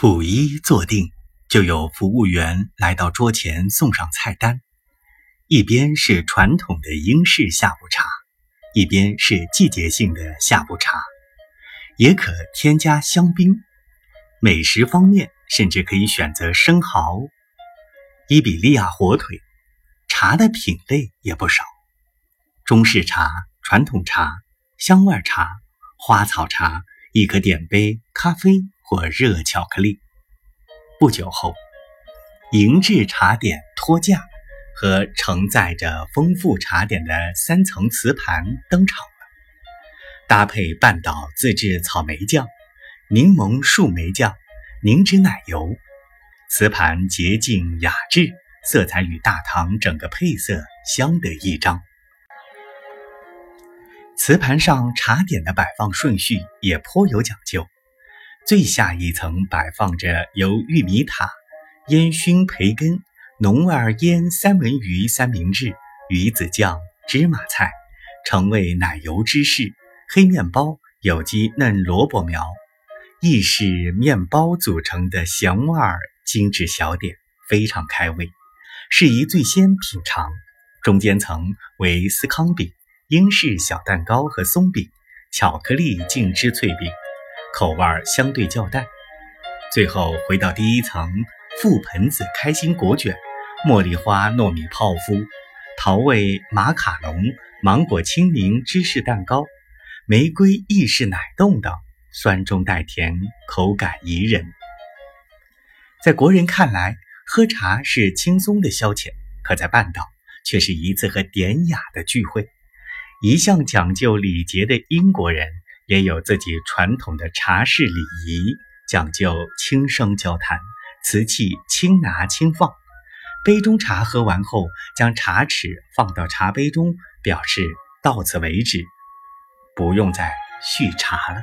甫一坐定，就有服务员来到桌前送上菜单，一边是传统的英式下午茶，一边是季节性的下午茶，也可添加香槟。美食方面，甚至可以选择生蚝、伊比利亚火腿。茶的品类也不少，中式茶、传统茶、香味茶、花草茶，亦可点杯咖啡。或热巧克力。不久后，银质茶点托架和承载着丰富茶点的三层瓷盘登场了，搭配半岛自制草莓酱、柠檬树莓酱、凝脂奶油，瓷盘洁净雅致，色彩与大堂整个配色相得益彰。瓷盘上茶点的摆放顺序也颇有讲究。最下一层摆放着由玉米塔、烟熏培根、浓味腌三文鱼三明治、鱼子酱、芝麻菜、橙味奶油芝士、黑面包、有机嫩萝卜苗、意式面包组成的咸味儿精致小点，非常开胃，适宜最先品尝。中间层为司康饼、英式小蛋糕和松饼、巧克力静芝脆饼。口味相对较淡，最后回到第一层，覆盆子开心果卷、茉莉花糯米泡芙、桃味马卡龙、芒果青柠芝士蛋糕、玫瑰意式奶冻等，酸中带甜，口感宜人。在国人看来，喝茶是轻松的消遣，可在半岛却是一次和典雅的聚会。一向讲究礼节的英国人。也有自己传统的茶室礼仪，讲究轻声交谈，瓷器轻拿轻放。杯中茶喝完后，将茶匙放到茶杯中，表示到此为止，不用再续茶了。